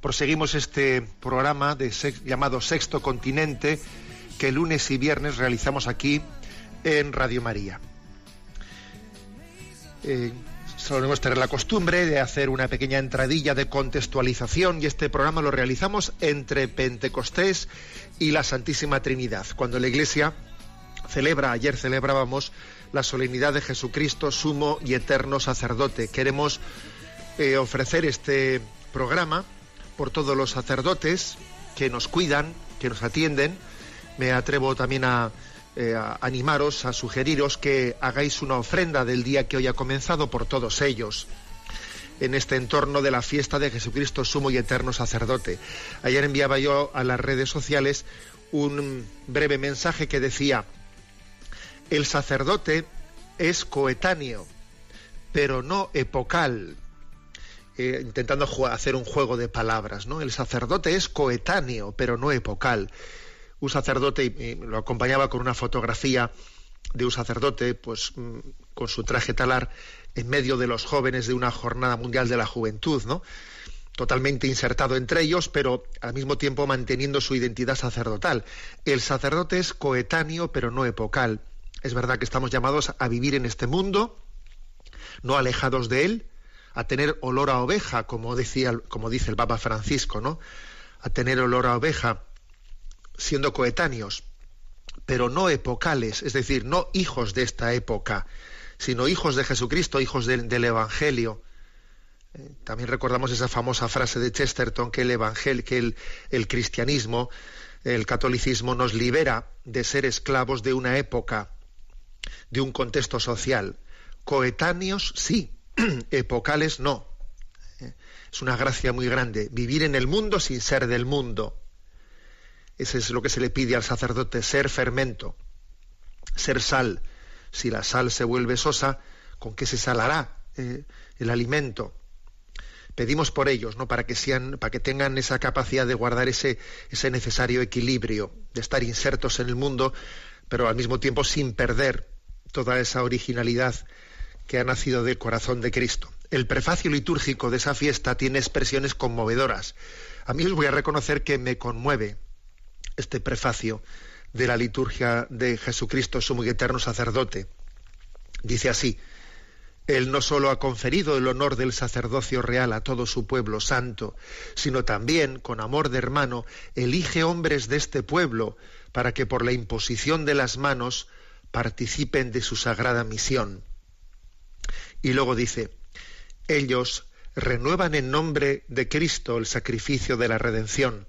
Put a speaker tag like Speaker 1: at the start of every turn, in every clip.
Speaker 1: proseguimos este programa llamado Sexto Continente que lunes y viernes realizamos aquí en Radio María. Eh, solemos tener la costumbre de hacer una pequeña entradilla de contextualización y este programa lo realizamos entre Pentecostés y la Santísima Trinidad, cuando la Iglesia celebra, ayer celebrábamos la solemnidad de Jesucristo, sumo y eterno sacerdote. Queremos eh, ofrecer este programa por todos los sacerdotes que nos cuidan, que nos atienden. Me atrevo también a, eh, a animaros, a sugeriros que hagáis una ofrenda del día que hoy ha comenzado por todos ellos en este entorno de la fiesta de Jesucristo sumo y eterno sacerdote. Ayer enviaba yo a las redes sociales un breve mensaje que decía, el sacerdote es coetáneo, pero no epocal. Eh, intentando hacer un juego de palabras, ¿no? El sacerdote es coetáneo, pero no epocal. Un sacerdote, y lo acompañaba con una fotografía de un sacerdote, pues mm, con su traje talar, en medio de los jóvenes de una jornada mundial de la juventud, ¿no? Totalmente insertado entre ellos, pero al mismo tiempo manteniendo su identidad sacerdotal. El sacerdote es coetáneo, pero no epocal. Es verdad que estamos llamados a vivir en este mundo, no alejados de él, a tener olor a oveja, como decía, como dice el Papa Francisco, ¿no? A tener olor a oveja, siendo coetáneos, pero no epocales, es decir, no hijos de esta época, sino hijos de Jesucristo, hijos del, Evangelio. Eh, También recordamos esa famosa frase de Chesterton que el Evangelio, que el, el cristianismo, el catolicismo nos libera de ser esclavos de una época, de un contexto social. Coetáneos sí, epocales no. Eh, Es una gracia muy grande, vivir en el mundo sin ser del mundo. Ese es lo que se le pide al sacerdote, ser fermento, ser sal. Si la sal se vuelve sosa, ¿con qué se salará eh, el alimento? Pedimos por ellos, ¿no? Para que sean, para que tengan esa capacidad de guardar ese, ese necesario equilibrio, de estar insertos en el mundo, pero al mismo tiempo sin perder toda esa originalidad que ha nacido del corazón de Cristo. El prefacio litúrgico de esa fiesta tiene expresiones conmovedoras. A mí os voy a reconocer que me conmueve este prefacio de la liturgia de Jesucristo, sumo y eterno sacerdote. Dice así, Él no solo ha conferido el honor del sacerdocio real a todo su pueblo santo, sino también, con amor de hermano, elige hombres de este pueblo para que por la imposición de las manos participen de su sagrada misión. Y luego dice, ellos renuevan en nombre de Cristo el sacrificio de la redención,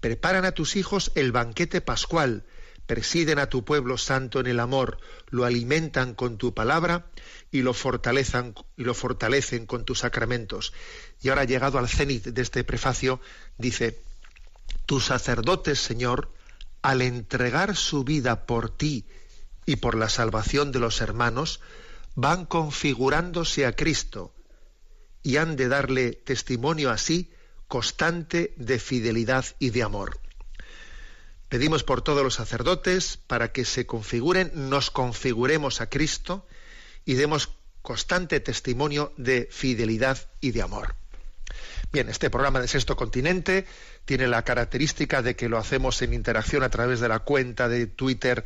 Speaker 1: preparan a tus hijos el banquete pascual, presiden a tu pueblo santo en el amor, lo alimentan con tu palabra y lo fortalecen, y lo fortalecen con tus sacramentos. Y ahora llegado al cenit de este prefacio, dice, tus sacerdotes, Señor, al entregar su vida por ti y por la salvación de los hermanos, van configurándose a Cristo y han de darle testimonio así constante de fidelidad y de amor. Pedimos por todos los sacerdotes para que se configuren, nos configuremos a Cristo y demos constante testimonio de fidelidad y de amor. Bien, este programa de Sexto Continente tiene la característica de que lo hacemos en interacción a través de la cuenta de Twitter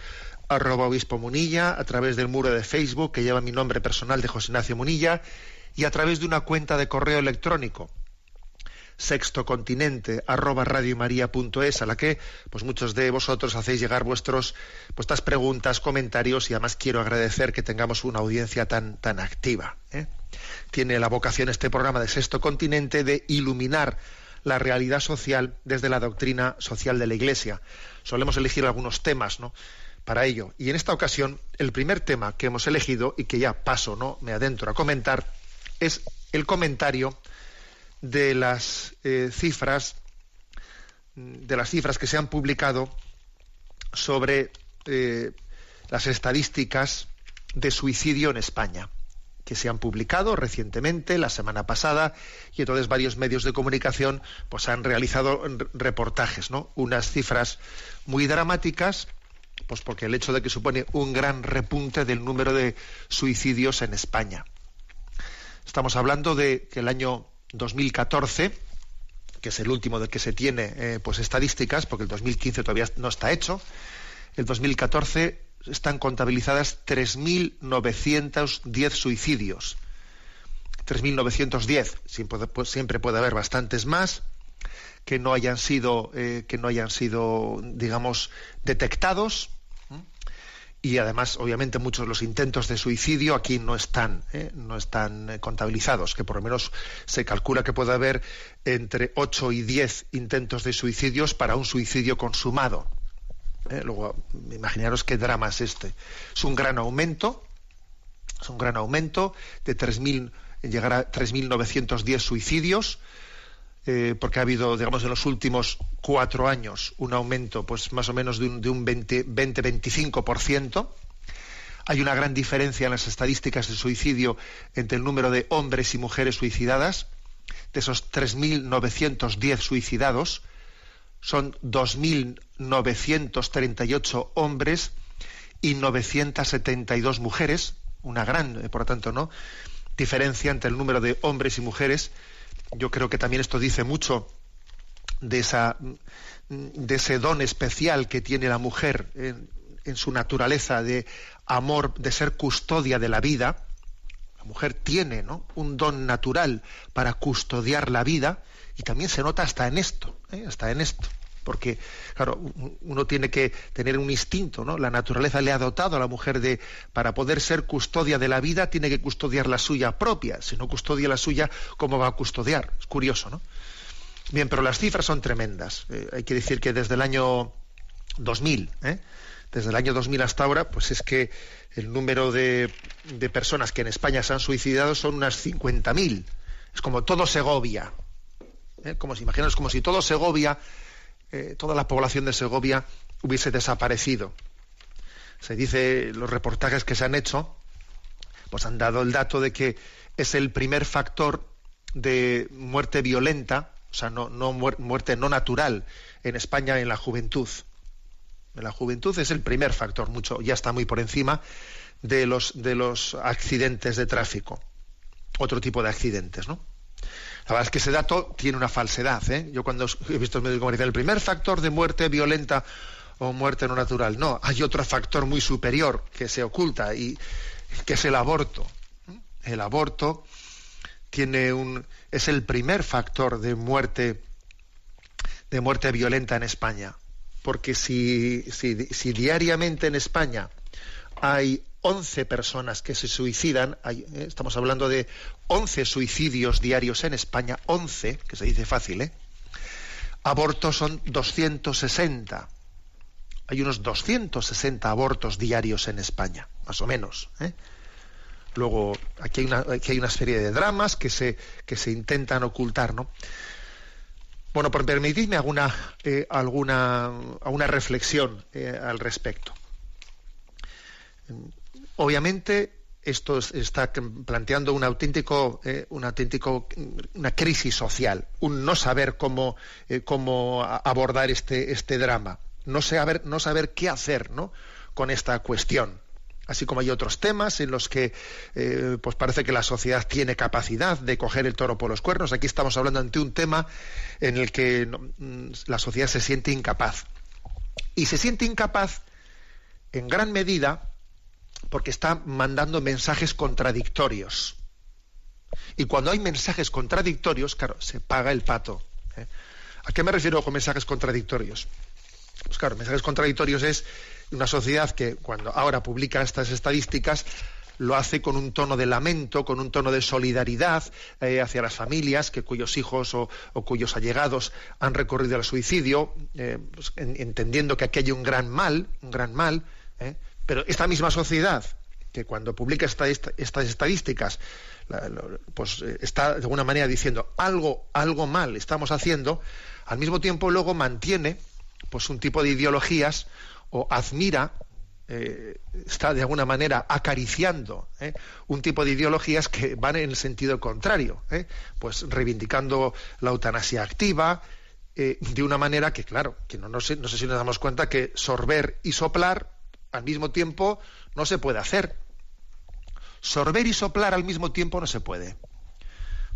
Speaker 1: arroba obispo Munilla, a través del muro de Facebook que lleva mi nombre personal de José Ignacio Munilla y a través de una cuenta de correo electrónico sextocontinente arroba radiomaria.es a la que pues muchos de vosotros hacéis llegar vuestros vuestras preguntas comentarios y además quiero agradecer que tengamos una audiencia tan tan activa ¿eh? tiene la vocación este programa de Sexto Continente de iluminar la realidad social desde la doctrina social de la Iglesia solemos elegir algunos temas no para ello. Y en esta ocasión el primer tema que hemos elegido y que ya paso no me adentro a comentar es el comentario de las eh, cifras de las cifras que se han publicado sobre eh, las estadísticas de suicidio en España que se han publicado recientemente la semana pasada y entonces varios medios de comunicación pues han realizado reportajes no unas cifras muy dramáticas pues porque el hecho de que supone un gran repunte del número de suicidios en España estamos hablando de que el año 2014, que es el último del que se tiene eh, pues estadísticas, porque el 2015 todavía no está hecho, el 2014 están contabilizadas 3.910 suicidios. 3.910, siempre, pues, siempre puede haber bastantes más que no hayan sido, eh, que no hayan sido, digamos, detectados, y además obviamente muchos de los intentos de suicidio aquí no están ¿eh? no están eh, contabilizados que por lo menos se calcula que puede haber entre 8 y 10 intentos de suicidios para un suicidio consumado ¿eh? luego imaginaros qué drama es este es un gran aumento es un gran aumento de 3.000 llegar a 3.910 suicidios eh, porque ha habido, digamos, en los últimos cuatro años un aumento, pues más o menos de un, de un 20-25%. Hay una gran diferencia en las estadísticas de suicidio entre el número de hombres y mujeres suicidadas. De esos 3.910 suicidados, son 2.938 hombres y 972 mujeres. Una gran, eh, por lo tanto, ¿no? diferencia entre el número de hombres y mujeres yo creo que también esto dice mucho de, esa, de ese don especial que tiene la mujer en, su naturaleza de amor, de ser custodia de la vida. La mujer tiene un don natural para custodiar la vida y también se nota hasta en esto, ¿eh? hasta en esto. Porque, claro, uno tiene que tener un instinto, ¿no? La naturaleza le ha dotado a la mujer de, para poder ser custodia de la vida, tiene que custodiar la suya propia. Si no custodia la suya, ¿cómo va a custodiar? Es curioso, ¿no? Bien, pero las cifras son tremendas. Eh, hay que decir que desde el año 2000, ¿eh? desde el año 2000 hasta ahora, pues es que el número de, personas que en España se han suicidado son unas 50.000. Es como todo Segovia. ¿eh? Como si imaginaos, como si todo Segovia eh, toda la población de Segovia hubiese desaparecido. Se dice, los reportajes que se han hecho, pues han dado el dato de que es el primer factor de muerte violenta, o sea, no, no muerte no natural en España en la juventud. En la juventud es el primer factor, mucho, ya está muy por encima de los, de los accidentes de tráfico. Otro tipo de accidentes, ¿no? La verdad es que ese dato tiene una falsedad. ¿eh? Yo cuando he visto el medio comunicación, el primer factor de muerte violenta o muerte no natural. No, hay otro factor muy superior que se oculta y que es el aborto. El aborto tiene un es el primer factor de muerte de muerte violenta en España, porque si, si, si diariamente en España hay 11 personas que se suicidan, eh, estamos hablando de 11 suicidios diarios en España, 11, que se dice fácil, ¿eh? Abortos son 260. Hay unos 260 abortos diarios en España, más o menos. ¿eh? Luego, aquí hay, una, aquí hay, una, serie de dramas que se, que se intentan ocultar, ¿no? Bueno, por permitirme alguna, eh, alguna, alguna reflexión eh, al respecto obviamente esto está planteando un auténtico, eh, auténtico, una crisis social, un no saber cómo, eh, cómo abordar este, este drama, no saber, no saber qué hacer ¿no? con esta cuestión. Así como hay otros temas en los que eh, pues parece que la sociedad tiene capacidad de coger el toro por los cuernos. Aquí estamos hablando ante un tema en el que mm, la sociedad se siente incapaz. Y se siente incapaz en gran medida porque está mandando mensajes contradictorios. Y cuando hay mensajes contradictorios, claro, se paga el pato. ¿eh? ¿A qué me refiero con mensajes contradictorios? Pues claro, mensajes contradictorios es una sociedad que cuando ahora publica estas estadísticas lo hace con un tono de lamento, con un tono de solidaridad eh, hacia las familias que cuyos hijos o, cuyos allegados han recorrido al suicidio, eh, pues, entendiendo que aquí hay un gran mal, un gran mal. Eh, pero esta misma sociedad que cuando publica estas estadísticas pues está de alguna manera diciendo algo algo mal estamos haciendo al mismo tiempo luego mantiene pues un tipo de ideologías o admira eh, está de alguna manera acariciando ¿eh? un tipo de ideologías que van en el sentido contrario, ¿eh? pues reivindicando la eutanasia activa, de una manera que, claro, que no, no sé si nos damos cuenta que sorber y soplar al mismo tiempo no se puede hacer. Sorber y soplar al mismo tiempo no se puede.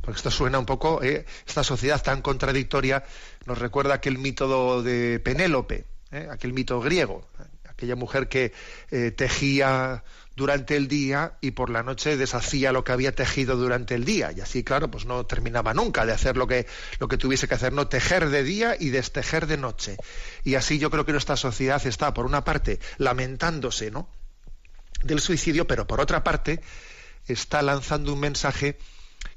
Speaker 1: Porque esto suena un poco, esta sociedad tan contradictoria nos recuerda aquel mito de Penélope, aquel mito griego aquella mujer que eh, tejía durante el día y por la noche deshacía lo que había tejido durante el día. Y así claro pues no terminaba nunca de hacer lo que lo que tuviese que hacer no tejer de día y destejer de noche. Y así yo creo que nuestra sociedad está por una parte lamentándose no del suicidio pero por otra parte está lanzando un mensaje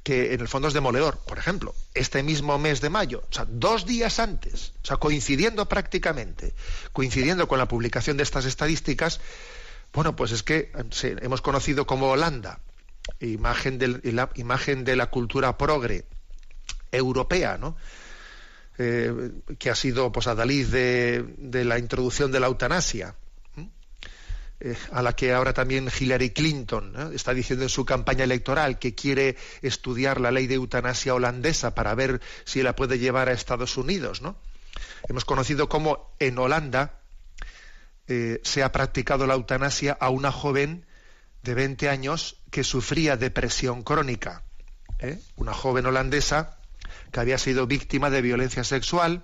Speaker 1: que en el fondo es demoledor. Por ejemplo, este mismo mes de mayo, o sea, dos días antes, o sea, coincidiendo prácticamente, coincidiendo con la publicación de estas estadísticas, bueno, pues es que hemos conocido como Holanda, imagen de la, imagen de la cultura progre europea, ¿no? Eh, que ha sido pues adalid de, de la introducción de la eutanasia eh, a la que ahora también Hillary Clinton está diciendo en su campaña electoral que quiere estudiar la ley de eutanasia holandesa para ver si la puede llevar a Estados Unidos. ¿no? Hemos conocido cómo en Holanda eh, se ha practicado la eutanasia a una joven de 20 años que sufría depresión crónica. ¿eh? Una joven holandesa que había sido víctima de violencia sexual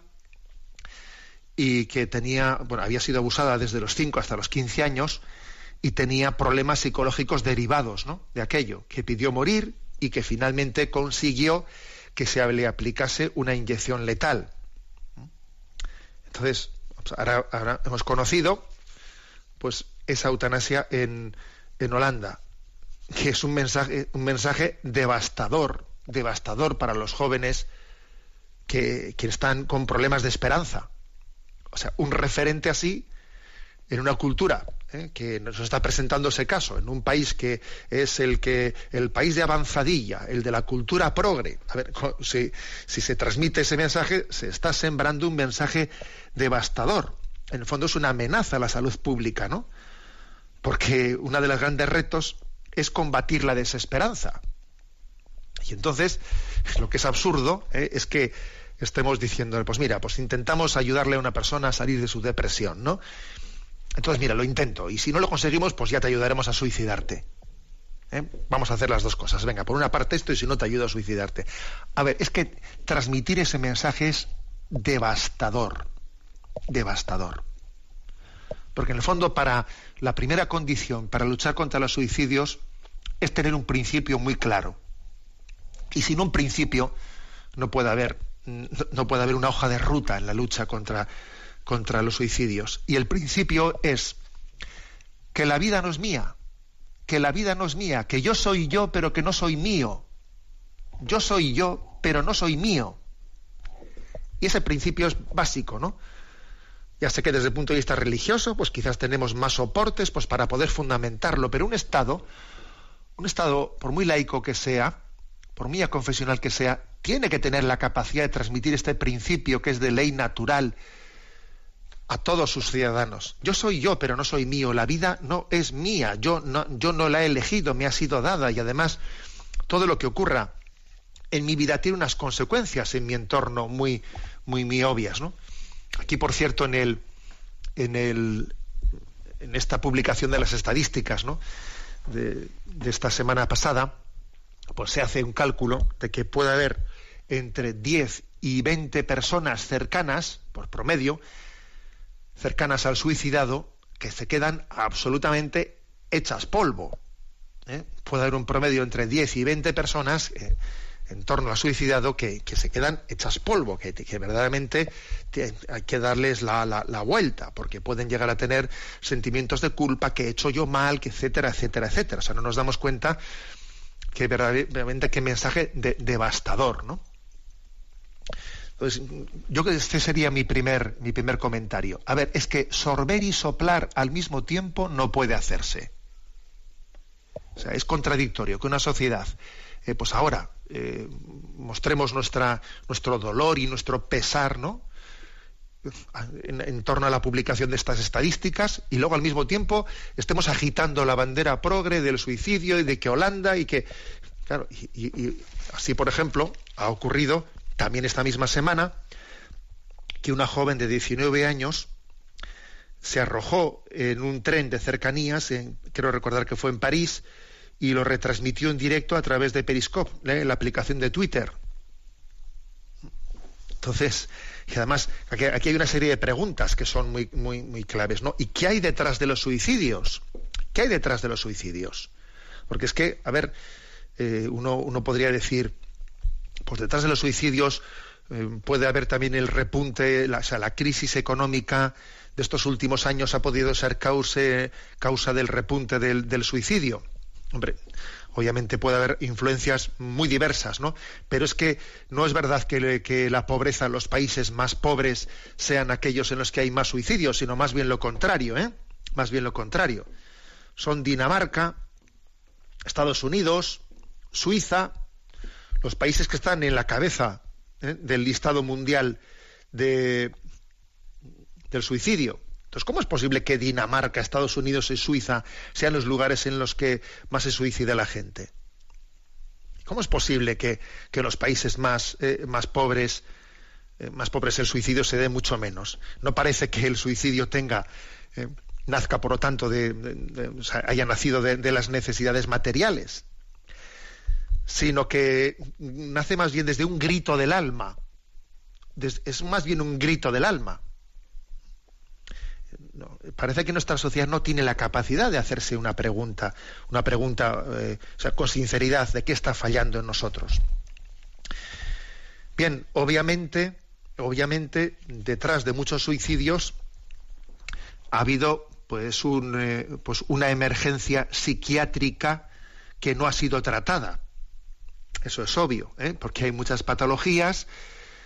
Speaker 1: y que tenía, bueno, había sido abusada desde los 5 hasta los 15 años y tenía problemas psicológicos derivados ¿no? de aquello, que pidió morir y que finalmente consiguió que se le aplicase una inyección letal. Entonces, pues ahora, hemos conocido pues esa eutanasia en, en Holanda, que es un mensaje, un mensaje devastador, devastador para los jóvenes que, que están con problemas de esperanza o sea, un referente así en una cultura ¿eh? que nos está presentando ese caso, en un país que es el que el país de avanzadilla, el de la cultura progre. A ver, si, si se transmite ese mensaje, se está sembrando un mensaje devastador. En el fondo es una amenaza a la salud pública, ¿no? Porque uno de los grandes retos es combatir la desesperanza. Y entonces, lo que es absurdo ¿eh? es que estemos diciendo, pues mira, pues intentamos ayudarle a una persona a salir de su depresión, ¿no? Entonces, mira, lo intento. Y si no lo conseguimos, pues ya te ayudaremos a suicidarte. ¿eh? Vamos a hacer las dos cosas. Venga, por una parte esto y si no te ayudo a suicidarte. A ver, es que transmitir ese mensaje es devastador. Devastador. Porque en el fondo, para la primera condición para luchar contra los suicidios es tener un principio muy claro. Y sin un principio no puede haber no puede haber una hoja de ruta en la lucha contra, contra los suicidios. Y el principio es que la vida no es mía, que la vida no es mía, que yo soy yo, pero que no soy mío. Yo soy yo, pero no soy mío. Y ese principio es básico, ¿no? Ya sé que desde el punto de vista religioso, pues quizás tenemos más soportes pues para poder fundamentarlo, pero un Estado, un Estado, por muy laico que sea, por muy confesional que sea, tiene que tener la capacidad de transmitir este principio que es de ley natural a todos sus ciudadanos. Yo soy yo, pero no soy mío. La vida no es mía. Yo no, yo no la he elegido, me ha sido dada y además todo lo que ocurra en mi vida tiene unas consecuencias en mi entorno muy, muy, muy obvias. ¿no? Aquí, por cierto, en el, en el, en esta publicación de las estadísticas ¿no? de, de esta semana pasada, pues se hace un cálculo de que puede haber entre 10 y 20 personas cercanas, por promedio, cercanas al suicidado, que se quedan absolutamente hechas polvo. ¿eh? Puede haber un promedio entre 10 y 20 personas eh, en torno al suicidado que, se quedan hechas polvo, que, verdaderamente hay que darles la, la, vuelta, porque pueden llegar a tener sentimientos de culpa, que he hecho yo mal, etcétera, etcétera, etcétera. O sea, no nos damos cuenta que verdaderamente qué mensaje devastador, ¿no? Entonces, yo creo que este sería mi primer, mi primer comentario. A ver, es que sorber y soplar al mismo tiempo no puede hacerse. O sea, es contradictorio que una sociedad, eh, pues ahora, eh, mostremos nuestra, nuestro dolor y nuestro pesar, ¿no? En, torno a la publicación de estas estadísticas y luego al mismo tiempo estemos agitando la bandera progre del suicidio y de que Holanda y que claro y así por ejemplo ha ocurrido también esta misma semana que una joven de 19 años se arrojó en un tren de cercanías, en, quiero recordar que fue en París, y lo retransmitió en directo a través de Periscope, la aplicación de Twitter. Entonces, y además, aquí, hay una serie de preguntas que son muy, muy, muy claves, ¿no? ¿Y qué hay detrás de los suicidios? ¿Qué hay detrás de los suicidios? Porque es que, a ver, eh, uno, uno podría decir, pues detrás de los suicidios eh, puede haber también el repunte, o sea, la crisis económica de estos últimos años ha podido ser causa, del repunte del, suicidio. Hombre, obviamente puede haber influencias muy diversas, ¿no? Pero es que no es verdad que, que, la pobreza los países más pobres sean aquellos en los que hay más suicidios, sino más bien lo contrario, ¿eh? Más bien lo contrario. Son Dinamarca, Estados Unidos, Suiza, los países que están en la cabeza ¿eh? del listado mundial de, del suicidio. Entonces, ¿cómo es posible que Dinamarca, Estados Unidos y Suiza sean los lugares en los que más se suicida la gente? ¿Cómo es posible que, que los países más, eh, pobres, eh, más pobres el suicidio se dé mucho menos? No parece que el suicidio tenga nazca, por lo tanto, de, haya nacido de, las necesidades materiales sino que nace más bien desde un grito del alma. Es más bien un grito del alma. parece que nuestra sociedad no tiene la capacidad de hacerse una pregunta, una pregunta eh, con sinceridad de qué está fallando en nosotros. Bien, obviamente, obviamente, detrás de muchos suicidios ha habido pues, eh, pues una emergencia psiquiátrica que no ha sido tratada eso es obvio, ¿eh? porque hay muchas patologías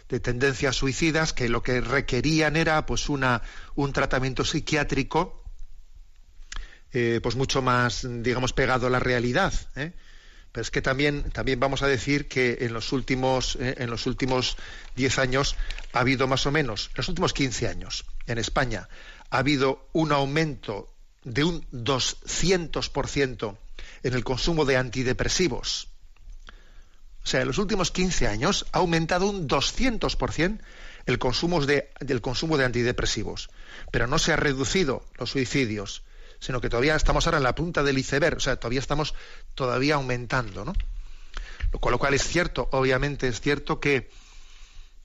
Speaker 1: de tendencias suicidas que lo que requerían era pues una, un tratamiento psiquiátrico eh, pues mucho más digamos pegado a la realidad ¿eh? pero es que también también vamos a decir que en los últimos en los últimos 10 años ha habido más o menos en los últimos 15 años en España ha habido un aumento de un 200% en el consumo de antidepresivos o sea, en los últimos 15 años ha aumentado un 200% el consumo de, del consumo de antidepresivos. Pero no se ha reducido los suicidios, sino que todavía estamos ahora en la punta del iceberg, o sea, todavía estamos todavía aumentando, ¿no? Con lo cual es cierto, obviamente es cierto que,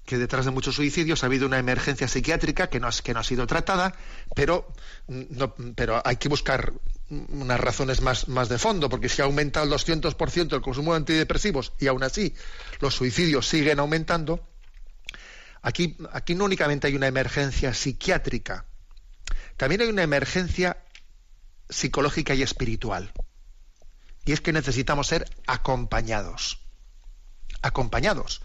Speaker 1: que detrás de muchos suicidios ha habido una emergencia psiquiátrica que no, que no ha sido tratada, pero, no, pero hay que buscar unas razones más, más de fondo, porque si ha aumentado el 200% el consumo de antidepresivos y aún así los suicidios siguen aumentando, aquí, aquí no únicamente hay una emergencia psiquiátrica, también hay una emergencia psicológica y espiritual. Y es que necesitamos ser acompañados. Acompañados.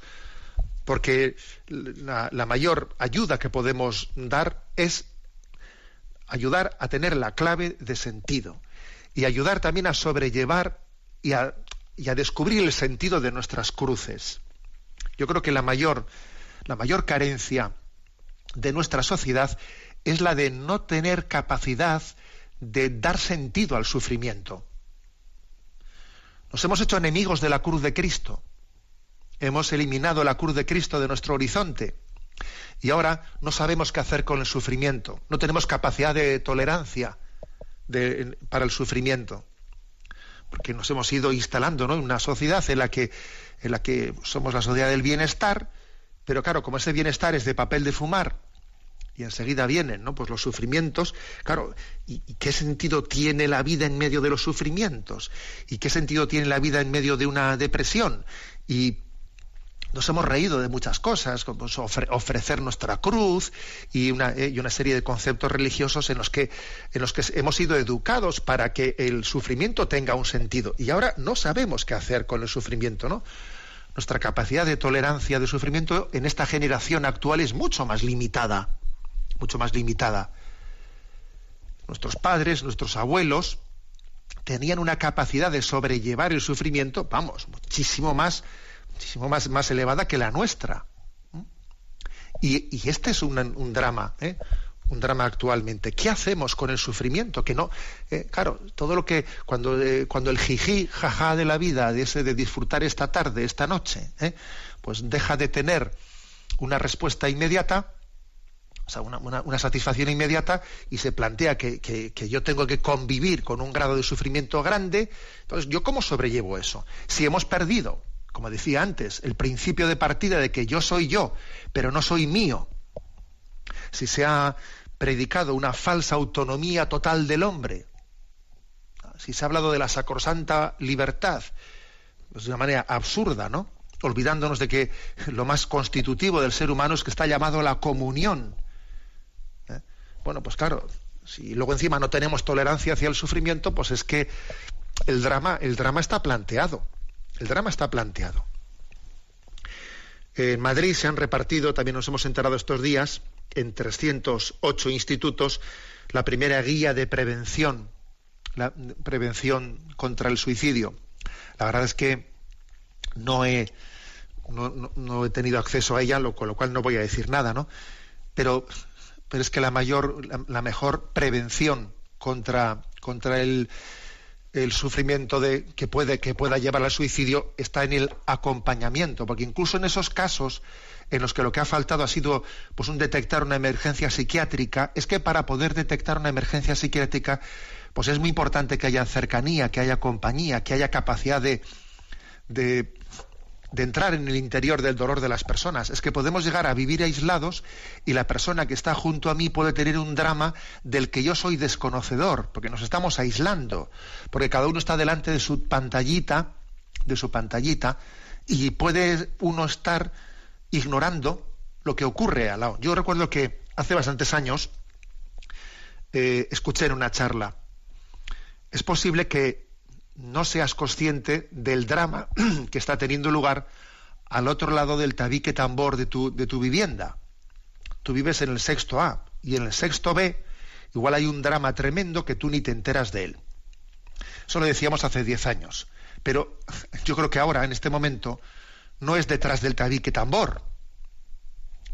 Speaker 1: Porque la, la mayor ayuda que podemos dar es ayudar a tener la clave de sentido y ayudar también a sobrellevar y a, descubrir el sentido de nuestras cruces. Yo creo que la mayor, la mayor carencia de nuestra sociedad es la de no tener capacidad de dar sentido al sufrimiento. Nos hemos hecho enemigos de la cruz de Cristo. Hemos eliminado la cruz de Cristo de nuestro horizonte. Y ahora no sabemos qué hacer con el sufrimiento, no tenemos capacidad de tolerancia para el sufrimiento, porque nos hemos ido instalando en una sociedad en la, que, en la que somos la sociedad del bienestar, pero claro, como ese bienestar es de papel de fumar, y enseguida vienen ¿no? pues los sufrimientos, claro, ¿y, qué sentido tiene la vida en medio de los sufrimientos? ¿Y qué sentido tiene la vida en medio de una depresión? Y nos hemos reído de muchas cosas, como ofrecer nuestra cruz y una, eh, y una, serie de conceptos religiosos en los, que, en los que hemos sido educados para que el sufrimiento tenga un sentido. Y ahora no sabemos qué hacer con el sufrimiento, ¿no? Nuestra capacidad de tolerancia de sufrimiento en esta generación actual es mucho más limitada, mucho más limitada. Nuestros padres, nuestros abuelos tenían una capacidad de sobrellevar el sufrimiento, vamos, muchísimo más muchísimo más, más elevada que la nuestra. Y, este es un, drama, ¿eh? un drama actualmente. ¿Qué hacemos con el sufrimiento? Que no, eh, claro, todo lo que cuando, eh, cuando el jiji, jaja de la vida, de de disfrutar esta tarde, esta noche, pues deja de tener una respuesta inmediata, o sea, una, satisfacción inmediata y se plantea que, que, yo tengo que convivir con un grado de sufrimiento grande, entonces, ¿yo cómo sobrellevo eso? Si hemos perdido como decía antes, el principio de partida de que yo soy yo, pero no soy mío. Si se ha predicado una falsa autonomía total del hombre, si se ha hablado de la sacrosanta libertad, pues de una manera absurda, ¿no? Olvidándonos de que lo más constitutivo del ser humano es que está llamado a la comunión. ¿eh? Bueno, pues claro, si luego encima no tenemos tolerancia hacia el sufrimiento, pues es que el drama, el drama está planteado. El drama está planteado. En Madrid se han repartido, también nos hemos enterado estos días, en 308 institutos, la primera guía de prevención, la prevención contra el suicidio. La verdad es que no he, no, he tenido acceso a ella, con lo cual no voy a decir nada, ¿no? Pero, pero es que la mayor, la, mejor prevención contra, contra el, el sufrimiento de, que, puede, que pueda llevar al suicidio está en el acompañamiento, porque incluso en esos casos en los que lo que ha faltado ha sido pues, un detectar una emergencia psiquiátrica, es que para poder detectar una emergencia psiquiátrica, pues es muy importante que haya cercanía, que haya compañía, que haya capacidad de, de de entrar en el interior del dolor de las personas. Es que podemos llegar a vivir aislados y la persona que está junto a mí puede tener un drama del que yo soy desconocedor, porque nos estamos aislando, porque cada uno está delante de su pantallita, de su pantallita, y puede uno estar ignorando lo que ocurre al lado. Yo recuerdo que hace bastantes años eh, escuché en una charla, es posible que no seas consciente del drama que está teniendo lugar al otro lado del tabique tambor de tu, de tu vivienda. Tú vives en el sexto A y en el sexto B igual hay un drama tremendo que tú ni te enteras de él. Eso lo decíamos hace diez años. Pero yo creo que ahora, en este momento, no es detrás del tabique tambor.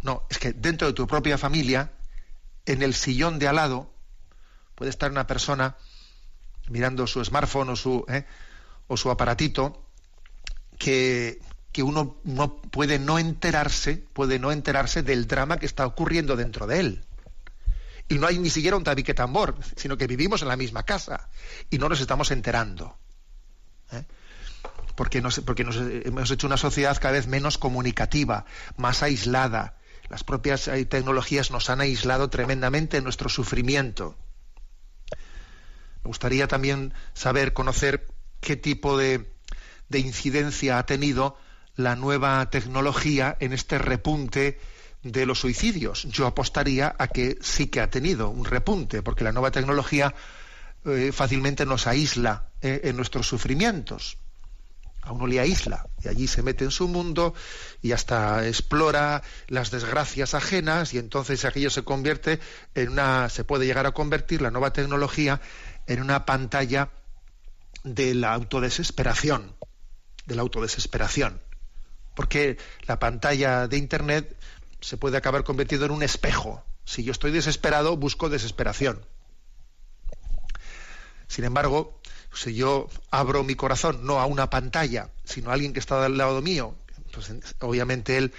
Speaker 1: No, es que dentro de tu propia familia, en el sillón de al lado, puede estar una persona mirando su smartphone o su, ¿eh? o su aparatito, que, que uno no puede no enterarse, puede no enterarse del drama que está ocurriendo dentro de él. Y no hay ni siquiera un tabique tambor, sino que vivimos en la misma casa y no nos estamos enterando. ¿eh? Porque, nos, porque nos hemos hecho una sociedad cada vez menos comunicativa, más aislada. Las propias eh, tecnologías nos han aislado tremendamente en nuestro sufrimiento. Me gustaría también saber, conocer qué tipo de, incidencia ha tenido la nueva tecnología en este repunte de los suicidios. Yo apostaría a que sí que ha tenido un repunte, porque la nueva tecnología eh, fácilmente nos aísla eh, en nuestros sufrimientos. A uno le aísla y allí se mete en su mundo y hasta explora las desgracias ajenas y entonces aquello se convierte en una, se puede llegar a convertir la nueva tecnología en una pantalla de la autodesesperación, de la autodesesperación. Porque la pantalla de Internet se puede acabar convirtiendo en un espejo. Si yo estoy desesperado, busco desesperación. Sin embargo, si yo abro mi corazón no a una pantalla, sino a alguien que está al lado mío, pues obviamente él,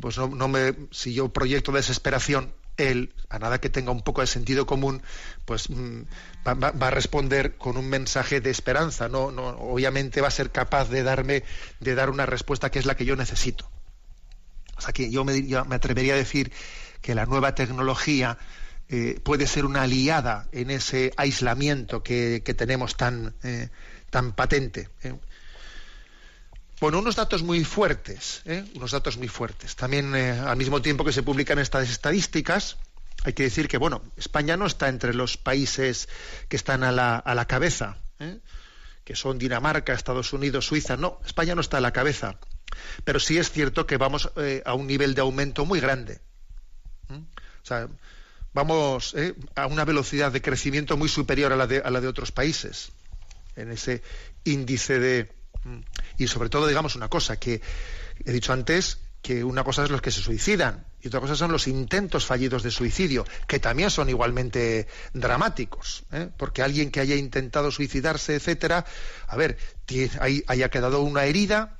Speaker 1: pues no, no me, si yo proyecto desesperación, él, a nada que tenga un poco de sentido común, pues mm, va, a responder con un mensaje de esperanza. No, no, obviamente va a ser capaz de darme, de dar una respuesta que es la que yo necesito. O sea que yo me, me atrevería a decir que la nueva tecnología eh, puede ser una aliada en ese aislamiento que, tenemos tan, eh, tan patente. ¿eh? Bueno, unos datos muy fuertes, ¿eh? unos datos muy fuertes. También eh, al mismo tiempo que se publican estas estadísticas, hay que decir que, bueno, España no está entre los países que están a la, a la cabeza, que son Dinamarca, Estados Unidos, Suiza. No, España no está a la cabeza. Pero sí es cierto que vamos a un nivel de aumento muy grande. O sea, vamos a una velocidad de crecimiento muy superior a la de, a la de otros países en ese índice de... Mm, y sobre todo, digamos una cosa, que he dicho antes que una cosa es los que se suicidan y otra cosa son los intentos fallidos de suicidio, que también son igualmente dramáticos, ¿eh? porque alguien que haya intentado suicidarse, etcétera, a ver, haya quedado una herida,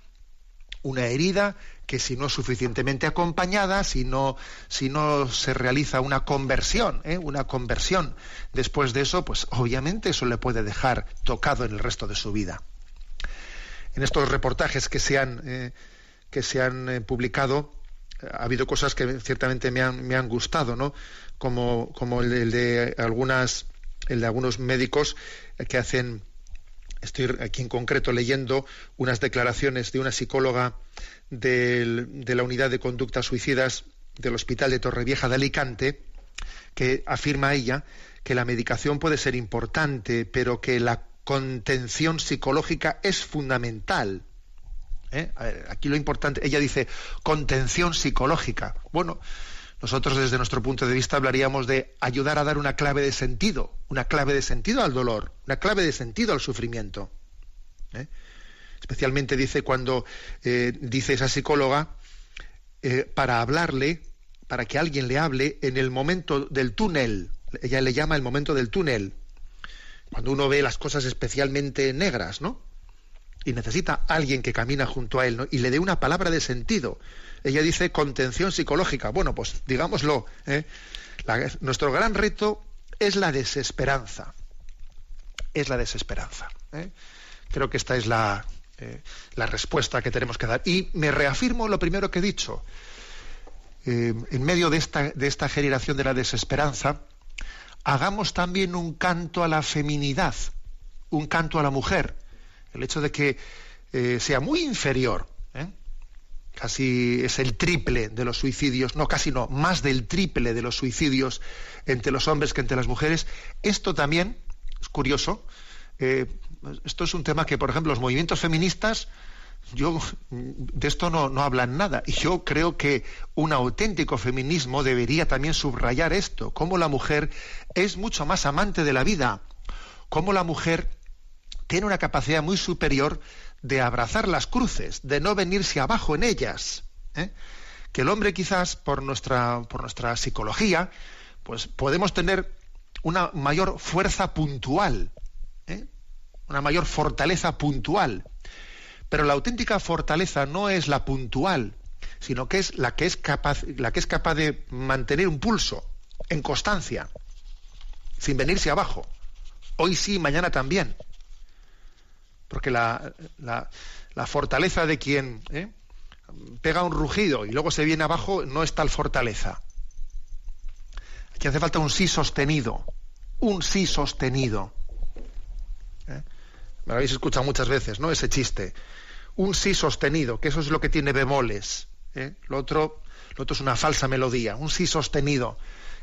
Speaker 1: una herida que si no es suficientemente acompañada, si no, si no se realiza una conversión, ¿eh? una conversión después de eso, pues obviamente eso le puede dejar tocado en el resto de su vida. En estos reportajes que se han, eh, que se han eh, publicado, ha habido cosas que ciertamente me han, me han gustado, ¿no? Como, como el, de algunas, el de algunos médicos que hacen estoy aquí en concreto leyendo unas declaraciones de una psicóloga de la unidad de conductas suicidas del Hospital de Torrevieja de Alicante, que afirma ella que la medicación puede ser importante, pero que la contención psicológica es fundamental. ¿Eh? aquí lo importante, ella dice contención psicológica. Bueno, nosotros desde nuestro punto de vista hablaríamos de ayudar a dar una clave de sentido, una clave de sentido al dolor, una clave de sentido al sufrimiento. ¿Eh? especialmente dice cuando eh, dice esa psicóloga, eh, para hablarle, para que alguien le hable en el momento del túnel, ella le llama el momento del túnel, cuando uno ve las cosas especialmente negras, ¿no? Y necesita alguien que camina junto a él y le dé una palabra de sentido. Ella dice contención psicológica. Bueno, pues digámoslo, ¿eh? nuestro gran reto es la desesperanza. Es la desesperanza. Creo que esta es la, eh, la respuesta que tenemos que dar. Y me reafirmo lo primero que he dicho. Eh, en medio de esta, de esta generación de la desesperanza, hagamos también un canto a la feminidad, un canto a la mujer. El hecho de que eh, sea muy inferior, casi es el triple de los suicidios, no, casi no, más del triple de los suicidios entre los hombres que entre las mujeres. Esto también es curioso, esto es un tema que, por ejemplo, los movimientos feministas, yo de esto no, no hablan nada. Y yo creo que un auténtico feminismo debería también subrayar esto, cómo la mujer es mucho más amante de la vida, cómo la mujer tiene una capacidad muy superior de abrazar las cruces, de no venirse abajo en ellas. ¿eh? Que el hombre quizás, por nuestra, por nuestra psicología, pues podemos tener una mayor fuerza puntual, una mayor fortaleza puntual. Pero la auténtica fortaleza no es la puntual, sino que es la que es capaz, la que es capaz de mantener un pulso en constancia, sin venirse abajo. Hoy sí, mañana también. Porque la, fortaleza de quien ¿eh? pega un rugido y luego se viene abajo no es tal fortaleza. Aquí hace falta un sí sostenido, un sí sostenido. ¿eh? Me habéis escuchado muchas veces, ¿no? Ese chiste. Un sí sostenido, que eso es lo que tiene bemoles. ¿eh? Lo, otro, lo otro es una falsa melodía. Un sí sostenido.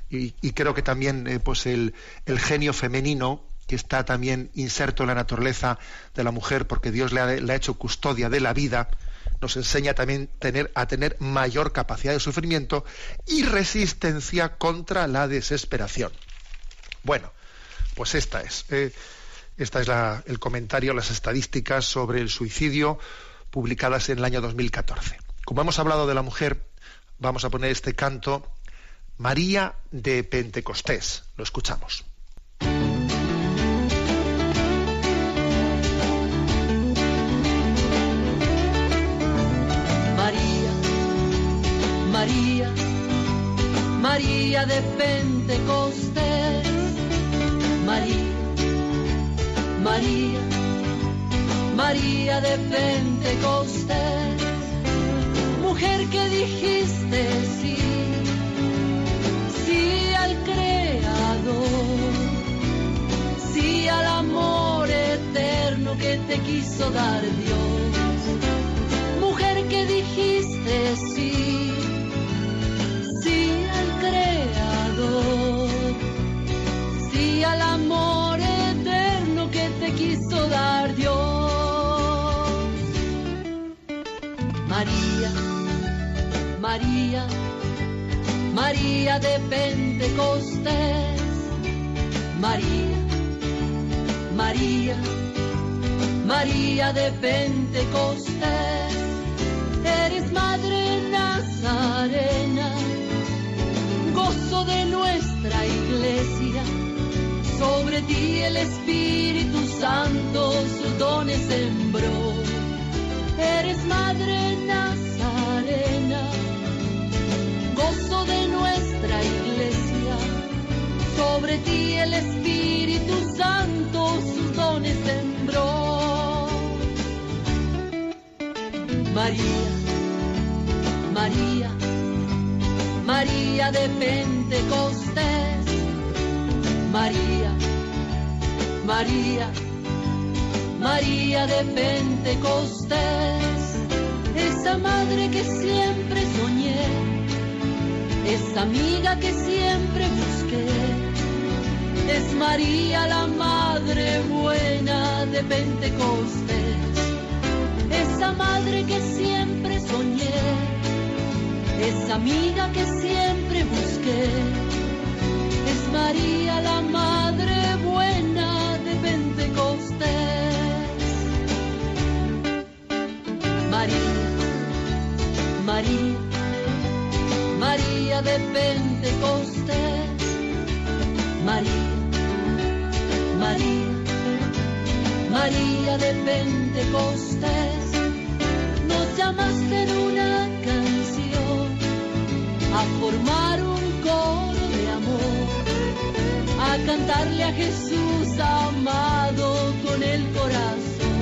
Speaker 1: Y, creo que también pues el, genio femenino que está también inserto en la naturaleza de la mujer porque Dios le ha, hecho custodia de la vida, nos enseña también a tener mayor capacidad de sufrimiento y resistencia contra la desesperación. Bueno, pues esta es. Eh, este es el comentario, las estadísticas sobre el suicidio publicadas en el año 2014. Como hemos hablado de la mujer, vamos a poner este canto María de Pentecostés. Lo escuchamos.
Speaker 2: María de Pentecostés, María María, María de Pentecostés, mujer que dijiste sí, sí al Creador, sí al amor eterno que te quiso dar Dios. sí, dar Dios. María, María, María de Pentecostés, María, María, María de Pentecostés, eres Madre Nazarena, gozo de nuestra iglesia, sobre ti el Espíritu Santo sus dones sembró. Eres Madre Nazarena, gozo de nuestra iglesia, sobre ti el Espíritu Santo sus dones sembró. María, María, María de Pentecostés, María, María, María de Pentecostés, esa madre que siempre soñé, esa amiga que siempre busqué, es María la Madre buena de Pentecostés, esa madre que siempre soñé, esa amiga que siempre busqué, María la Madre buena de Pentecostés. María, María, María de Pentecostés, María, María, María de Pentecostés, nos llamaste en una cantarle a Jesús amado con el corazón.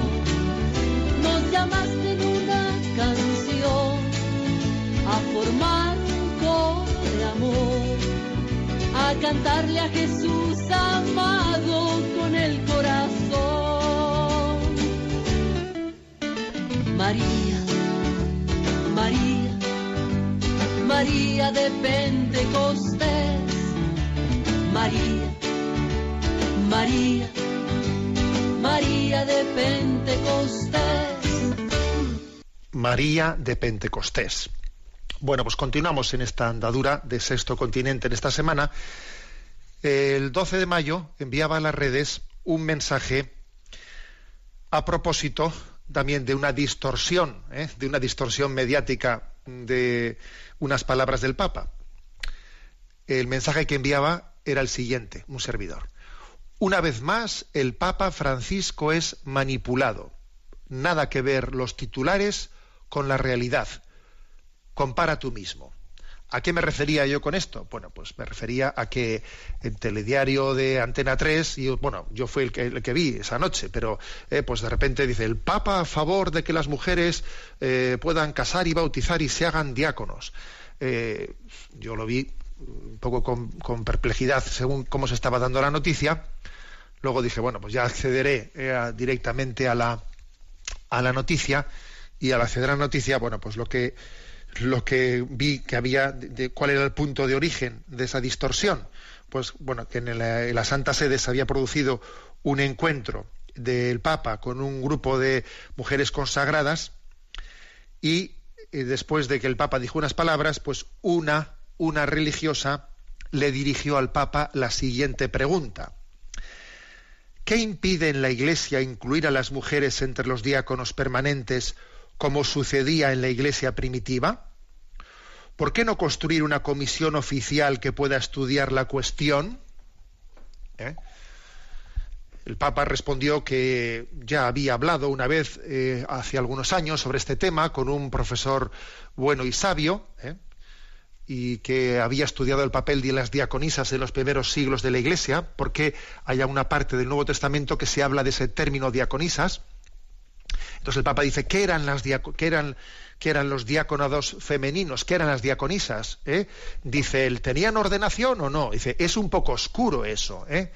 Speaker 2: Nos llamaste en una canción a formar un coro de amor, a cantarle a Jesús amado con el corazón. María, María, María de Pentecostés, María, María, María de Pentecostés.
Speaker 1: María de Pentecostés. Bueno, pues continuamos en esta andadura de Sexto Continente en esta semana. El 12 de mayo enviaba a las redes un mensaje a propósito también de una distorsión, ¿eh? de una distorsión mediática de unas palabras del Papa. El mensaje que enviaba era el siguiente, un servidor. Una vez más, el Papa Francisco es manipulado. Nada que ver los titulares con la realidad. Compara tú mismo. ¿A qué me refería yo con esto? Bueno, pues me refería a que el telediario de Antena 3, y bueno, yo fui el que, el que vi esa noche, pero eh, pues de repente dice, el Papa a favor de que las mujeres eh, puedan casar y bautizar y se hagan diáconos. Eh, yo lo vi un poco con, perplejidad según cómo se estaba dando la noticia. Luego dije, bueno, pues ya accederé a, directamente a la, a la noticia y al acceder a la noticia, bueno, pues lo que lo que vi que había, de, cuál era el punto de origen de esa distorsión. Pues bueno, que en la, en la, Santa Sede se había producido un encuentro del Papa con un grupo de mujeres consagradas y, y después de que el Papa dijo unas palabras, pues una, una religiosa le dirigió al Papa la siguiente pregunta. ¿Qué impide en la Iglesia incluir a las mujeres entre los diáconos permanentes como sucedía en la Iglesia primitiva? ¿Por qué no construir una comisión oficial que pueda estudiar la cuestión? ¿Eh? El Papa respondió que ya había hablado una vez eh, hace algunos años sobre este tema con un profesor bueno y sabio, ¿eh? Y que había estudiado el papel de las diaconisas en los primeros siglos de la Iglesia, porque hay una parte del Nuevo Testamento que se habla de ese término diaconisas. Entonces el Papa dice, ¿qué eran, las qué eran, qué eran los diáconados femeninos? ¿Qué eran las diaconisas? ¿Eh? Dice él, ¿tenían ordenación o no? Dice, es un poco oscuro eso. ¿eh?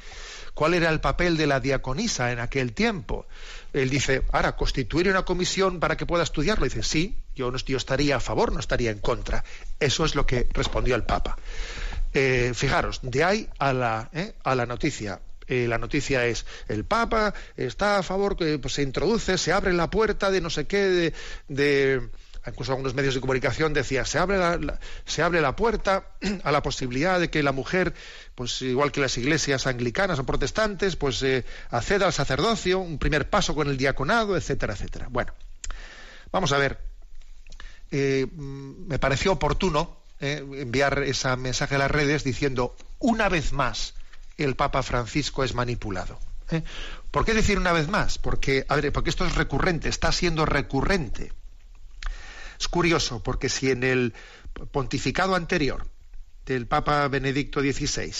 Speaker 1: cuál era el papel de la diaconisa en aquel tiempo. Él dice, ahora, constituir una comisión para que pueda estudiarlo. dice, sí, yo, yo estaría a favor, no estaría en contra. Eso es lo que respondió el Papa. Eh, fijaros, de ahí a la, eh, a la noticia. Eh, la noticia es el Papa está a favor que pues, se introduce, se abre la puerta de no sé qué, de, incluso algunos medios de comunicación decía se abre la, se abre la puerta a la posibilidad de que la mujer, pues igual que las iglesias anglicanas o protestantes, pues acceda al sacerdocio, un primer paso con el diaconado, etcétera, etcétera. Bueno, vamos a ver. Me pareció oportuno eh, enviar ese mensaje a las redes diciendo una vez más el Papa Francisco es manipulado. ¿eh? ¿Por qué decir una vez más? Porque, a ver, porque esto es recurrente, está siendo recurrente. Es curioso, porque si en el pontificado anterior del Papa Benedicto XVI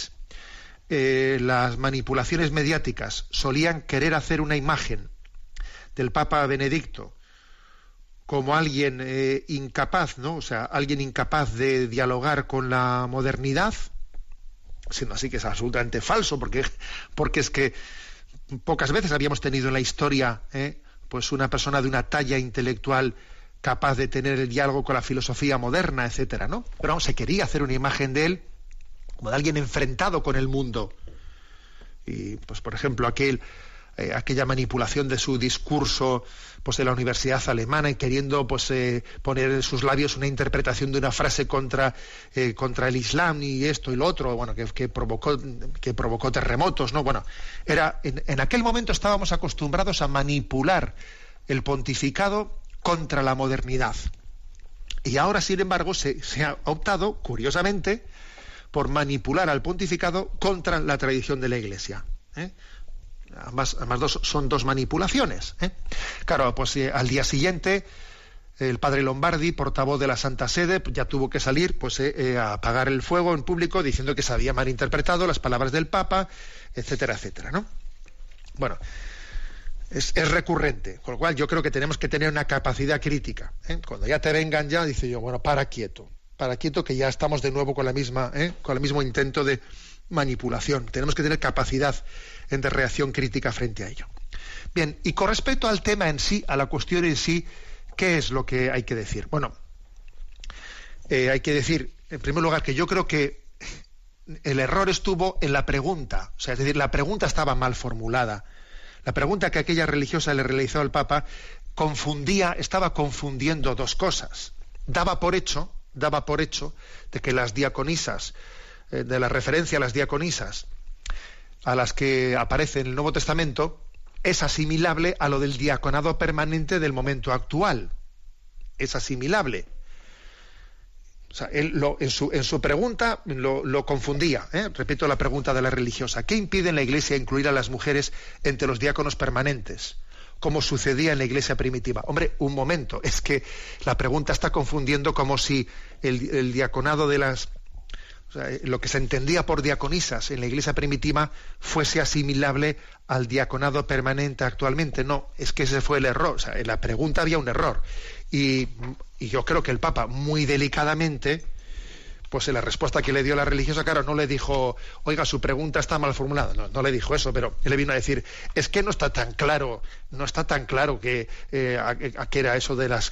Speaker 1: eh, las manipulaciones mediáticas solían querer hacer una imagen del Papa Benedicto como alguien eh, incapaz, ¿no? O sea, alguien incapaz de dialogar con la modernidad, siendo así que es absolutamente falso, porque, porque es que pocas veces habíamos tenido en la historia ¿eh? pues una persona de una talla intelectual capaz de tener el diálogo con la filosofía moderna, etcétera, ¿no? Pero se quería hacer una imagen de él como de alguien enfrentado con el mundo. Y, pues, por ejemplo, aquel eh, aquella manipulación de su discurso pues de la universidad alemana y queriendo pues eh, poner en sus labios una interpretación de una frase contra eh, contra el Islam y esto y lo otro bueno que, provocó que provocó terremotos no bueno era en, aquel momento estábamos acostumbrados a manipular el pontificado contra la modernidad. Y ahora sin embargo se, ha optado curiosamente por manipular al pontificado contra la tradición de la Iglesia Ambas, dos son dos manipulaciones. ¿eh? Claro, pues eh, al día siguiente el padre Lombardi, portavoz de la Santa Sede, ya tuvo que salir pues, eh, a apagar el fuego en público diciendo que se había malinterpretado las palabras del Papa, etcétera, etcétera. ¿no? Bueno, es, recurrente, con lo cual yo creo que tenemos que tener una capacidad crítica. Cuando ya te vengan ya, dice yo, bueno, para quieto, para quieto que ya estamos de nuevo con la misma, con el mismo intento de manipulación. Tenemos que tener capacidad de reacción crítica frente a ello. Bien, y con respecto al tema en sí, a la cuestión en sí, ¿qué es lo que hay que decir? Bueno, eh, hay que decir, en primer lugar, que yo creo que el error estuvo en la pregunta, o sea, es decir, la pregunta estaba mal formulada. La pregunta que aquella religiosa le realizó al Papa confundía, estaba confundiendo dos cosas. Daba por hecho, daba por hecho de que las diaconisas, de la referencia a las diaconisas, a las que aparece en el Nuevo Testamento es asimilable a lo del diaconado permanente del momento actual. Es asimilable. En, su, pregunta lo, confundía. ¿eh? Repito la pregunta de la religiosa. ¿Qué impide en la Iglesia incluir a las mujeres entre los diáconos permanentes? Como sucedía en la Iglesia primitiva. Hombre, un momento. Es que la pregunta está confundiendo como si el diaconado de las lo que se entendía por diaconisas en la iglesia primitiva fuese asimilable al diaconado permanente actualmente. No, es que ese fue el error. O sea, en la pregunta había un error. Y, yo creo que el Papa, muy delicadamente, pues en la respuesta que le dio la religiosa, claro, no le dijo, oiga, su pregunta está mal formulada. No, no le dijo eso, pero él le vino a decir, es que no está tan claro, no está tan claro que eh, a, qué era eso de las,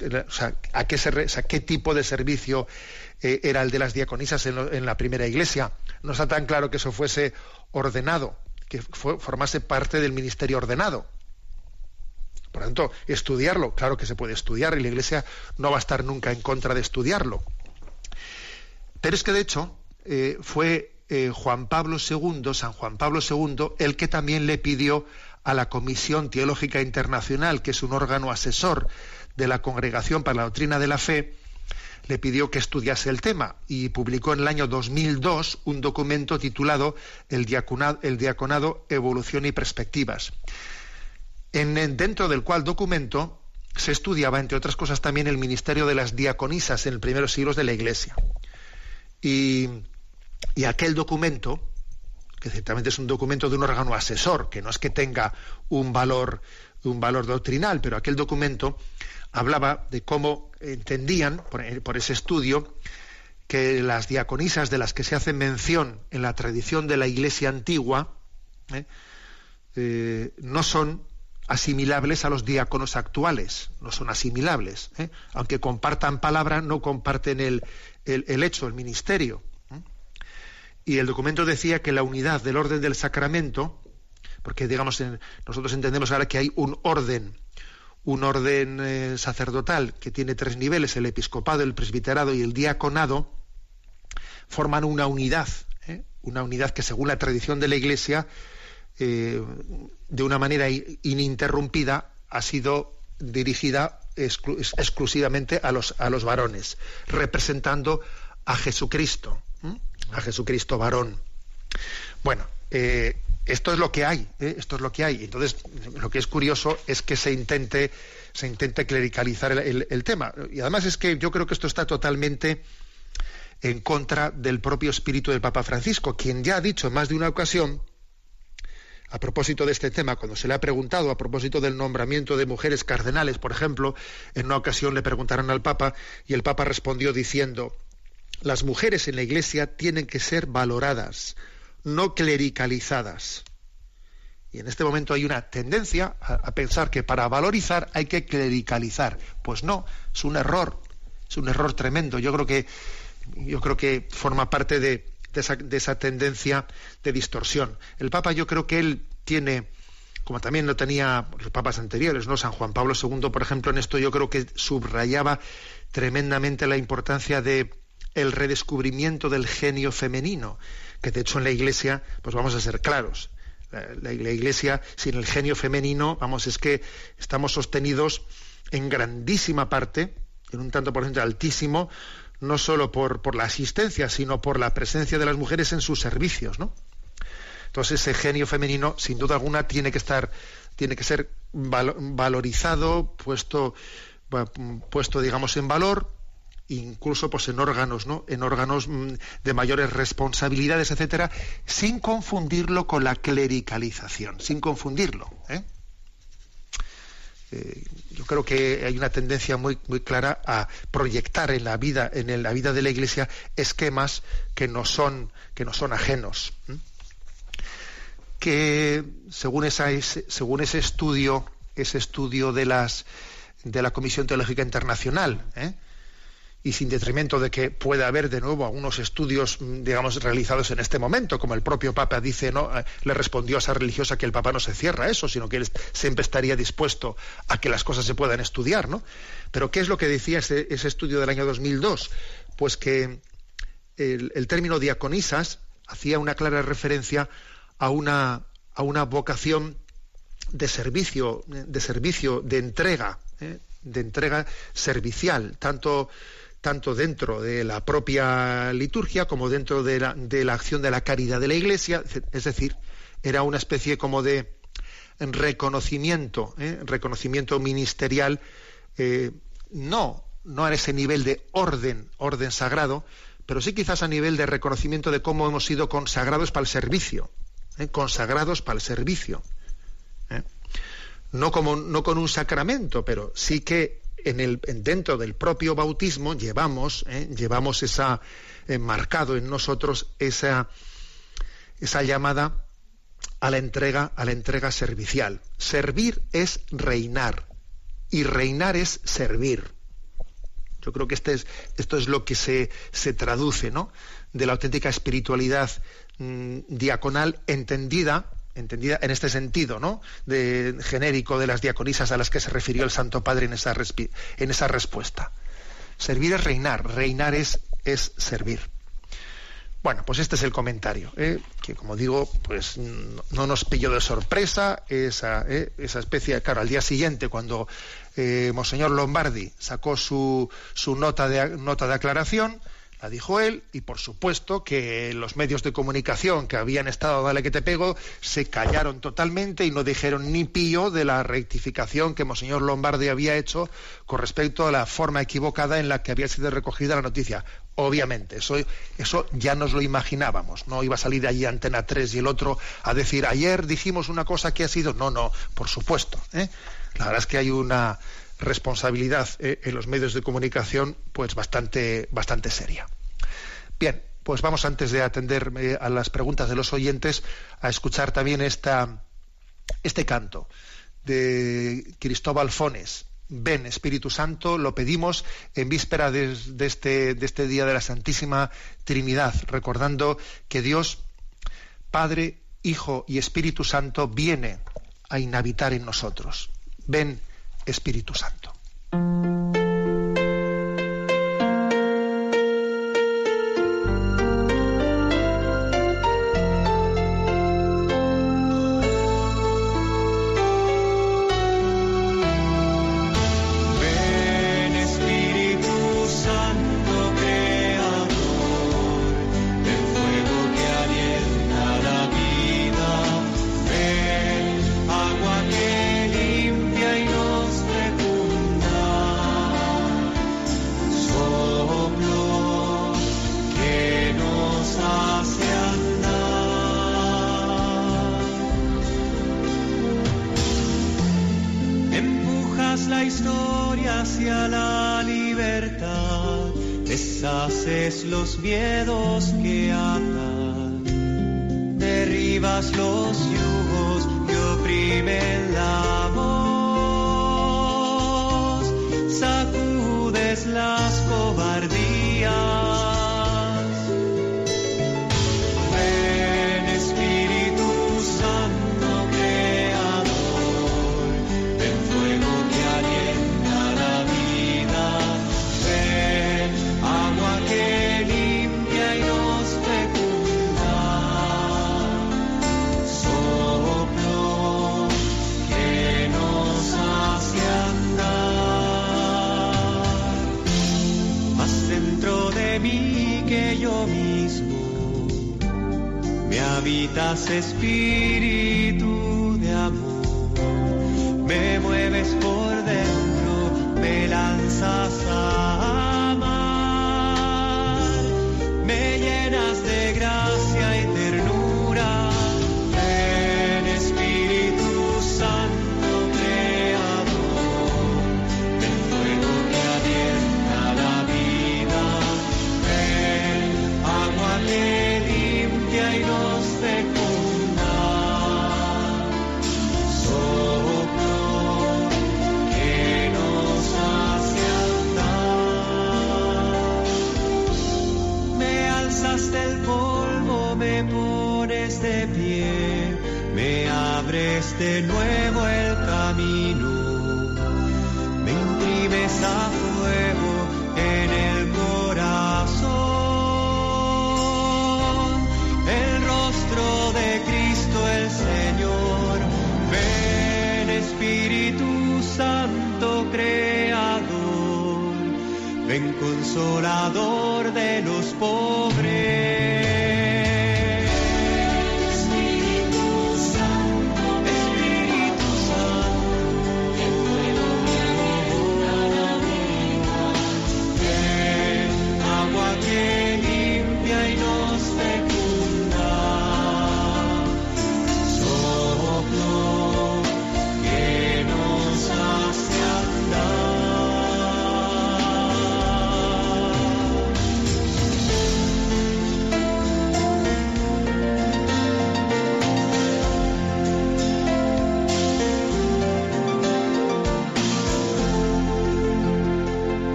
Speaker 1: a qué, se, qué tipo de servicio eh, era el de las diaconisas en, la primera iglesia. No está tan claro que eso fuese ordenado, que formase parte del ministerio ordenado. Por lo tanto, estudiarlo, claro que se puede estudiar y la iglesia no va a estar nunca en contra de estudiarlo. Pero es que de hecho eh, fue eh, Juan Pablo II, San Juan Pablo II, el que también le pidió a la Comisión Teológica Internacional, que es un órgano asesor de la Congregación para la Doctrina de la Fe, le pidió que estudiase el tema y publicó en el año 2002 un documento titulado El diaconado, Evolución y Perspectivas, en, dentro del cual documento se estudiaba, entre otras cosas, también el ministerio de las diaconisas en los primeros siglos de la Iglesia. Y, y aquel documento, que ciertamente es un documento de un órgano asesor, que no es que tenga un valor, un valor doctrinal, pero aquel documento hablaba de cómo entendían, por, ese estudio, que las diaconisas de las que se hace mención en la tradición de la Iglesia antigua, ¿eh? eh, no son asimilables a los diáconos actuales, no son asimilables. ¿eh? Aunque compartan palabra, no comparten el, el, hecho, el ministerio. ¿eh? Y el documento decía que la unidad del orden del sacramento, porque digamos, nosotros entendemos ahora que hay un orden, un orden eh, sacerdotal que tiene tres niveles, el episcopado, el presbiterado y el diaconado, forman una unidad, una unidad que según la tradición de la Iglesia eh, de una manera ininterrumpida, ha sido dirigida exclusivamente a los, a los varones, representando a Jesucristo, a Jesucristo varón. Bueno, eh, esto es lo que hay, ¿eh? esto es lo que hay. Entonces, lo que es curioso es que se intente, se intente clericalizar el, tema. Y además es que yo creo que esto está totalmente en contra del propio espíritu del Papa Francisco, quien ya ha dicho en más de una ocasión a propósito de este tema, cuando se le ha preguntado a propósito del nombramiento de mujeres cardenales, por ejemplo, en una ocasión le preguntaron al Papa y el Papa respondió diciendo, las mujeres en la Iglesia tienen que ser valoradas, no clericalizadas. Y en este momento hay una tendencia a, pensar que para valorizar hay que clericalizar. Pues no, es un error, es un error tremendo. Yo creo que, yo creo que forma parte de, de esa, tendencia de distorsión. El Papa yo creo que él tiene como también lo tenía los papas anteriores, ¿no? San Juan Pablo II, por ejemplo, en esto yo creo que subrayaba tremendamente la importancia de el redescubrimiento del genio femenino, que de hecho en la Iglesia, pues vamos a ser claros, la, Iglesia sin el genio femenino, vamos, es que estamos sostenidos en grandísima parte, en un tanto por ciento altísimo, no solo por, por la asistencia, sino por la presencia de las mujeres en sus servicios, ¿no? Entonces ese genio femenino, sin duda alguna, tiene que estar, tiene que ser valorizado, puesto, puesto, digamos, en valor, incluso pues en órganos, ¿no? En órganos mm, de mayores responsabilidades, etcétera, sin confundirlo con la clericalización, sin confundirlo. ¿eh? Eh, yo creo que hay una tendencia muy, muy clara a proyectar en la vida, en la vida de la Iglesia, esquemas que no son, que no son ajenos. Que según, esa, según ese estudio, ese estudio de las de la Comisión Teológica Internacional, ¿eh? Y sin detrimento de que pueda haber de nuevo algunos estudios, mm, digamos, realizados en este momento, como el propio Papa dice, ¿no? Eh, le respondió a esa religiosa que el Papa no se cierra a eso, sino que él siempre estaría dispuesto a que las cosas se puedan estudiar, ¿no? Pero ¿qué es lo que decía ese, estudio del año 2002? Pues que el, término diaconisas hacía una clara referencia a una, a una vocación de servicio, de servicio, de entrega, ¿eh? de entrega servicial, tanto tanto dentro de la propia liturgia como dentro de la, acción de la caridad de la Iglesia, es decir, era una especie como de reconocimiento, ¿eh? reconocimiento ministerial, eh, no, no a ese nivel de orden, orden sagrado, pero sí quizás a nivel de reconocimiento de cómo hemos sido consagrados para el servicio, ¿eh? consagrados para el servicio. No, como, no con un sacramento, pero sí que en el, dentro del propio bautismo llevamos, ¿eh? llevamos esa, eh, marcado en nosotros esa, esa llamada a la entrega, a la entrega servicial. Servir es reinar y reinar es servir. Yo creo que este es, esto es lo que se, se traduce, ¿no? De la auténtica espiritualidad mm, diaconal entendida entendida en este sentido, ¿no? De genérico de las diaconisas a las que se refirió el Santo Padre en esa, en esa respuesta. Servir es reinar, reinar es, es servir. Bueno, pues este es el comentario, ¿eh? que como digo, pues no nos pilló de sorpresa esa, ¿eh? esa especie, claro, al día siguiente cuando eh, Monseñor Lombardi sacó su, su nota, de, nota de aclaración, la dijo él, y por supuesto que los medios de comunicación que habían estado dale que te pego se callaron totalmente y no dijeron ni pío de la rectificación que Monseñor Lombardi había hecho con respecto a la forma equivocada en la que había sido recogida la noticia. Obviamente, eso, eso ya nos lo imaginábamos, no iba a salir de allí Antena 3 y el otro a decir ayer dijimos una cosa que ha sido. No, no, por supuesto. ¿eh? La verdad es que hay una responsabilidad eh, en los medios de comunicación pues bastante, bastante seria. Bien, pues vamos antes de atender eh, a las preguntas de los oyentes a escuchar también esta,
Speaker 3: este canto de Cristóbal Fones, Ven Espíritu Santo, lo pedimos en víspera de, este, de este día de la Santísima Trinidad, recordando que Dios, Padre, Hijo y Espíritu Santo, viene a inhabitar en nosotros. Ven Espíritu Santo.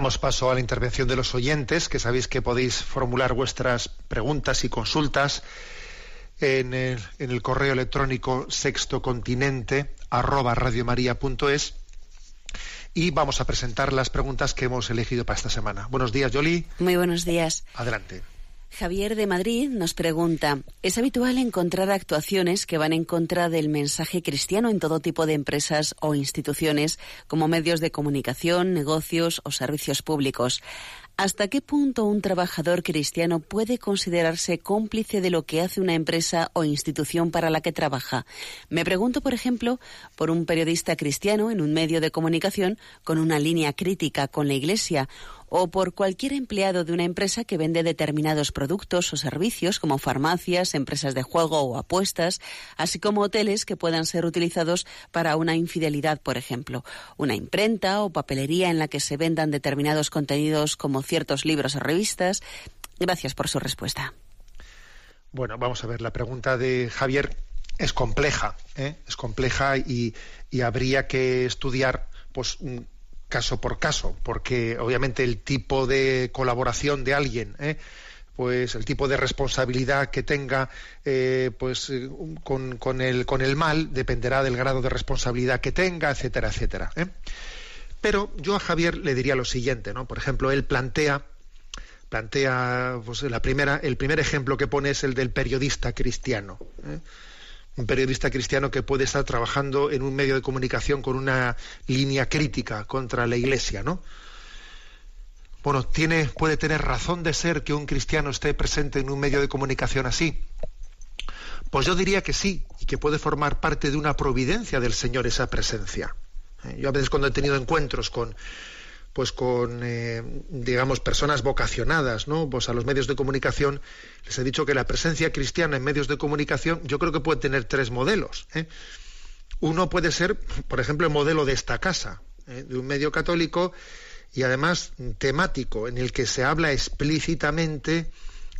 Speaker 3: Damos paso a la intervención de los oyentes, que sabéis que podéis formular vuestras preguntas y consultas en el, en el correo electrónico sextocontinente arroba radiomaria.es y vamos a presentar las preguntas que hemos elegido para esta semana. Buenos días, Yoli.
Speaker 4: Muy buenos días.
Speaker 3: Adelante.
Speaker 4: Javier de Madrid nos pregunta, ¿es habitual encontrar actuaciones que van en contra del mensaje cristiano en todo tipo de empresas o instituciones, como medios de comunicación, negocios o servicios públicos? ¿Hasta qué punto un trabajador cristiano puede considerarse cómplice de lo que hace una empresa o institución para la que trabaja? Me pregunto, por ejemplo, por un periodista cristiano en un medio de comunicación con una línea crítica con la Iglesia o por cualquier empleado de una empresa que vende determinados productos o servicios como farmacias, empresas de juego o apuestas, así como hoteles que puedan ser utilizados para una infidelidad, por ejemplo, una imprenta o papelería en la que se vendan determinados contenidos como ciertos libros o revistas. Gracias por su respuesta.
Speaker 1: Bueno, vamos a ver, la pregunta de Javier es compleja, ¿eh? es compleja y, habría que estudiar pues caso por caso, porque obviamente el tipo de colaboración de alguien, ¿eh? pues el tipo de responsabilidad que tenga eh, pues con, con, el, con el mal dependerá del grado de responsabilidad que tenga, etcétera, etcétera. ¿eh? Pero yo a Javier le diría lo siguiente, ¿no? Por ejemplo, él plantea plantea pues, la primera, el primer ejemplo que pone es el del periodista cristiano. ¿eh? Un periodista cristiano que puede estar trabajando en un medio de comunicación con una línea crítica contra la Iglesia, ¿no? Bueno, tiene, puede tener razón de ser que un cristiano esté presente en un medio de comunicación así. Pues yo diría que sí, y que puede formar parte de una providencia del Señor esa presencia. ¿Eh? Yo a veces cuando he tenido encuentros con, pues con eh, digamos personas vocacionadas no pues a los medios de comunicación les he dicho que la presencia cristiana en medios de comunicación yo creo que puede tener tres modelos ¿eh? uno puede ser por ejemplo el modelo de esta casa ¿eh? de un medio católico y además temático en el que se habla explícitamente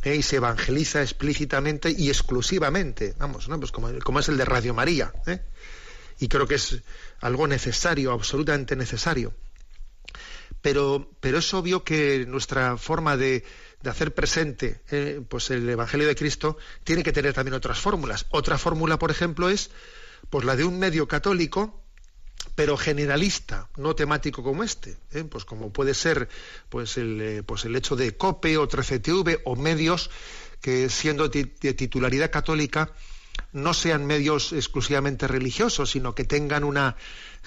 Speaker 1: y se evangeliza explícitamente y exclusivamente vamos no pues como, como es el de Radio María y creo que es algo necesario absolutamente necesario pero, pero es obvio que nuestra forma de, hacer presente eh, pues el Evangelio de Cristo tiene que tener también otras fórmulas. Otra fórmula, por ejemplo, es pues la de un medio católico, pero generalista, no temático como este, ¿eh? pues como puede ser pues el, eh, pues el hecho de COPE o 13TV o medios que siendo de titularidad católica no sean medios exclusivamente religiosos, sino que tengan una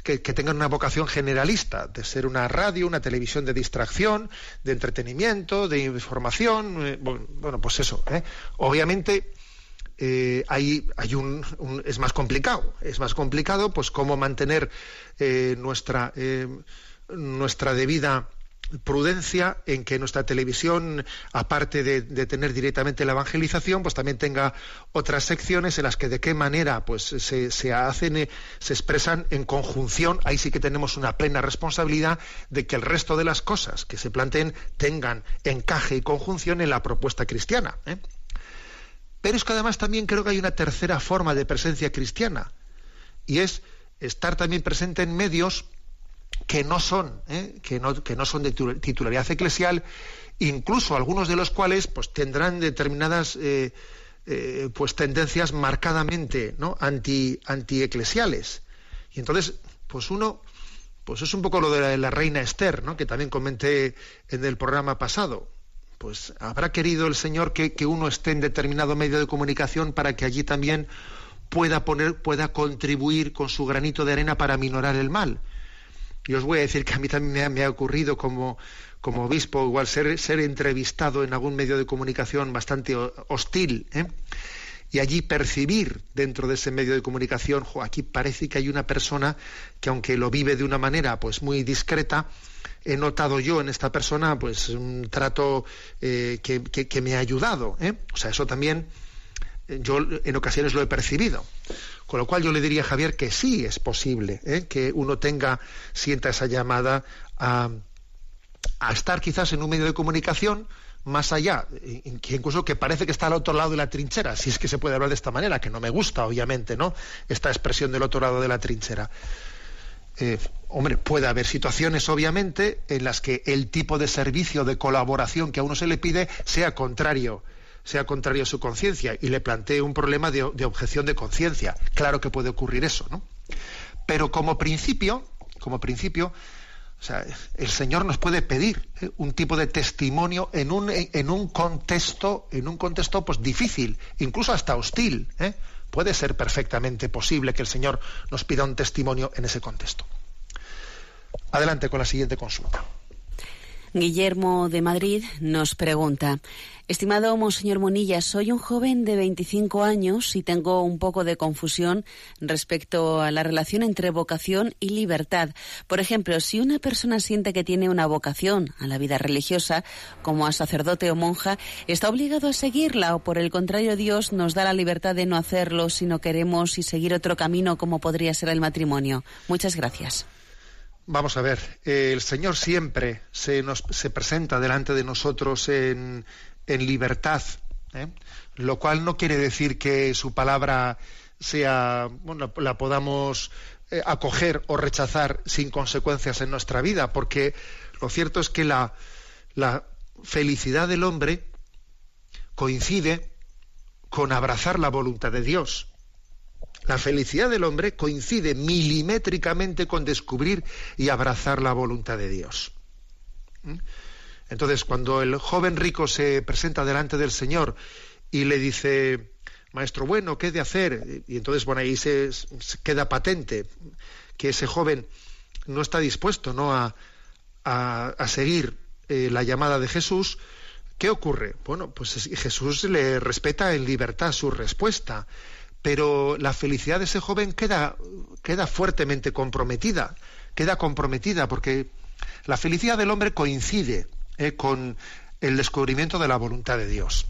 Speaker 1: que, tengan una vocación generalista, de ser una radio, una televisión de distracción, de entretenimiento, de información, eh, bueno, pues eso. ¿eh? Obviamente eh, hay, hay un, es más complicado, es más complicado, pues cómo mantener nuestra nuestra debida prudencia en que nuestra televisión, aparte de, tener directamente la evangelización, pues también tenga otras secciones en las que de qué manera pues se, hacen, eh, se expresan en conjunción. Ahí sí que tenemos una plena responsabilidad de que el resto de las cosas que se planteen tengan encaje y conjunción en la propuesta cristiana. ¿eh? Pero es que además también creo que hay una tercera forma de presencia cristiana y es estar también presente en medios que no son, ¿eh? que, no, que no son de titularidad eclesial, incluso algunos de los cuales pues tendrán determinadas eh, eh, pues tendencias marcadamente ¿no? anti eclesiales y entonces pues uno pues es un poco lo de la, reina Esther ¿no? que también comenté en el programa pasado pues habrá querido el señor que, que uno esté en determinado medio de comunicación para que allí también pueda poner pueda contribuir con su granito de arena para minorar el mal y os voy a decir que a mí también me ha, ocurrido como, como obispo, igual ser, ser entrevistado en algún medio de comunicación bastante hostil, ¿eh? y allí percibir dentro de ese medio de comunicación, aquí parece que hay una persona que aunque lo vive de una manera pues muy discreta, he notado yo en esta persona pues un trato eh, que, que, me ha ayudado. ¿eh? O sea, eso también yo en ocasiones lo he percibido. Con lo cual yo le diría a Javier que sí es posible ¿eh? que uno tenga, sienta esa llamada a, estar quizás en un medio de comunicación más allá, incluso que parece que está al otro lado de la trinchera, si es que se puede hablar de esta manera, que no me gusta, obviamente, ¿no? Esta expresión del otro lado de la trinchera. Eh, hombre, puede haber situaciones, obviamente, en las que el tipo de servicio de colaboración que a uno se le pide sea contrario sea contrario a su conciencia y le plantee un problema de, objeción de conciencia. Claro que puede ocurrir eso, ¿no? Pero como principio, como principio, o sea, el Señor nos puede pedir ¿eh? un tipo de testimonio en un, en un contexto, en un contexto pues difícil, incluso hasta hostil. ¿eh? Puede ser perfectamente posible que el Señor nos pida un testimonio en ese contexto. Adelante con la siguiente consulta.
Speaker 4: Guillermo de Madrid nos pregunta, Estimado Monseñor Monilla, soy un joven de 25 años y tengo un poco de confusión respecto a la relación entre vocación y libertad. Por ejemplo, si una persona siente que tiene una vocación a la vida religiosa, como a sacerdote o monja, ¿está obligado a seguirla o por el contrario Dios nos da la libertad de no hacerlo si no queremos y seguir otro camino como podría ser el matrimonio? Muchas gracias.
Speaker 1: Vamos a ver, el Señor siempre se, nos, se presenta delante de nosotros en, libertad, ¿eh? lo cual no quiere decir que su palabra sea, bueno, la podamos eh, acoger o rechazar sin consecuencias en nuestra vida, porque lo cierto es que la felicidad del hombre coincide con abrazar la voluntad de Dios. La felicidad del hombre coincide milimétricamente con descubrir y abrazar la voluntad de Dios. ¿Mm? Entonces, cuando el joven rico se presenta delante del Señor y le dice, maestro bueno, ¿qué he de hacer? Y entonces, bueno, ahí se, queda patente que ese joven no está dispuesto ¿no? A, a, seguir eh, la llamada de Jesús. ¿Qué ocurre? Bueno, pues Jesús le respeta en libertad su respuesta pero la felicidad de ese joven queda, queda fuertemente comprometida, queda comprometida porque la felicidad del hombre coincide eh, con el descubrimiento de la voluntad de Dios.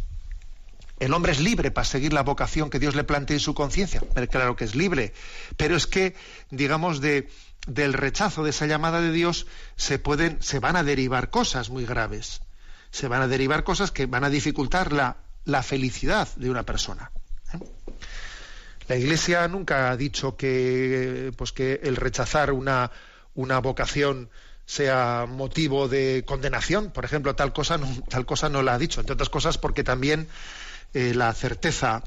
Speaker 1: El hombre es libre para seguir la vocación que Dios le plantea en su conciencia. Claro que es libre, pero es que, digamos, de, del rechazo de esa llamada de Dios se pueden, se van a derivar cosas muy graves. Se van a derivar cosas que van a dificultar la, la felicidad de una persona. La Iglesia nunca ha dicho que, pues que el rechazar una, una vocación sea motivo de condenación, por ejemplo, tal cosa no, tal cosa no la ha dicho, entre otras cosas porque también eh, la certeza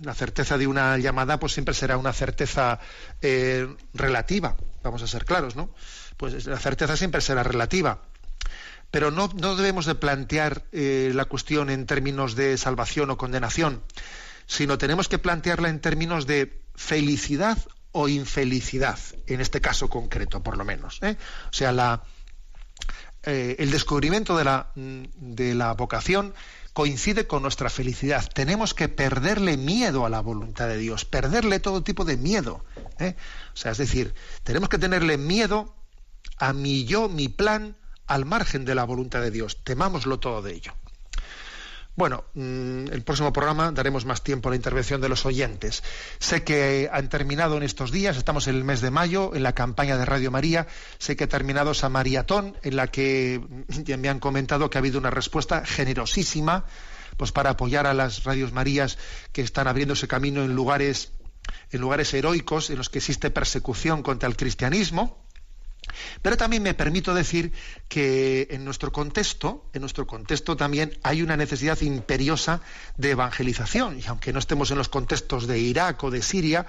Speaker 1: la certeza de una llamada pues siempre será una certeza eh, relativa, vamos a ser claros, ¿no? Pues la certeza siempre será relativa. Pero no, no debemos de plantear eh, la cuestión en términos de salvación o condenación, sino tenemos que plantearla en términos de felicidad o infelicidad, en este caso concreto, por lo menos. ¿eh? O sea, la, eh, el descubrimiento de la, de la vocación coincide con nuestra felicidad. Tenemos que perderle miedo a la voluntad de Dios, perderle todo tipo de miedo. ¿eh? O sea, es decir, tenemos que tenerle miedo a mi yo, mi plan, al margen de la voluntad de Dios. Temámoslo todo de ello. Bueno, mm, el próximo programa daremos más tiempo a la intervención de los oyentes. Sé que han terminado en estos días, estamos en el mes de mayo, en la campaña de Radio María. Sé que ha terminado esa maratón en la que ya me han comentado que ha habido una respuesta generosísima pues para apoyar a las radios Marías que están abriéndose camino en lugares en lugares heroicos en los que existe persecución contra el cristianismo pero también me permito decir que en nuestro contexto, en nuestro contexto también hay una necesidad imperiosa de evangelización. Y aunque no estemos en los contextos de Irak o de Siria,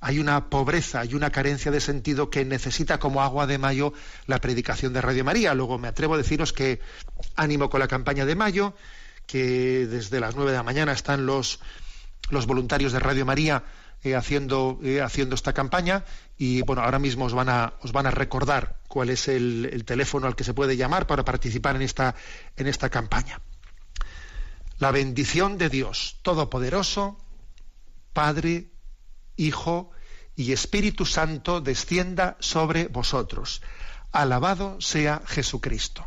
Speaker 1: hay una pobreza y una carencia de sentido que necesita como agua de mayo la predicación de Radio María. Luego me atrevo a deciros que ánimo con la campaña de mayo, que desde las nueve de la mañana están los, los voluntarios de Radio María eh, haciendo, eh, haciendo esta campaña y bueno, ahora mismo os van a, os van a recordar cuál es el, el, teléfono al que se puede llamar para participar en esta, en esta campaña. La bendición de Dios Todopoderoso, Padre, Hijo y Espíritu Santo descienda sobre vosotros. Alabado sea Jesucristo.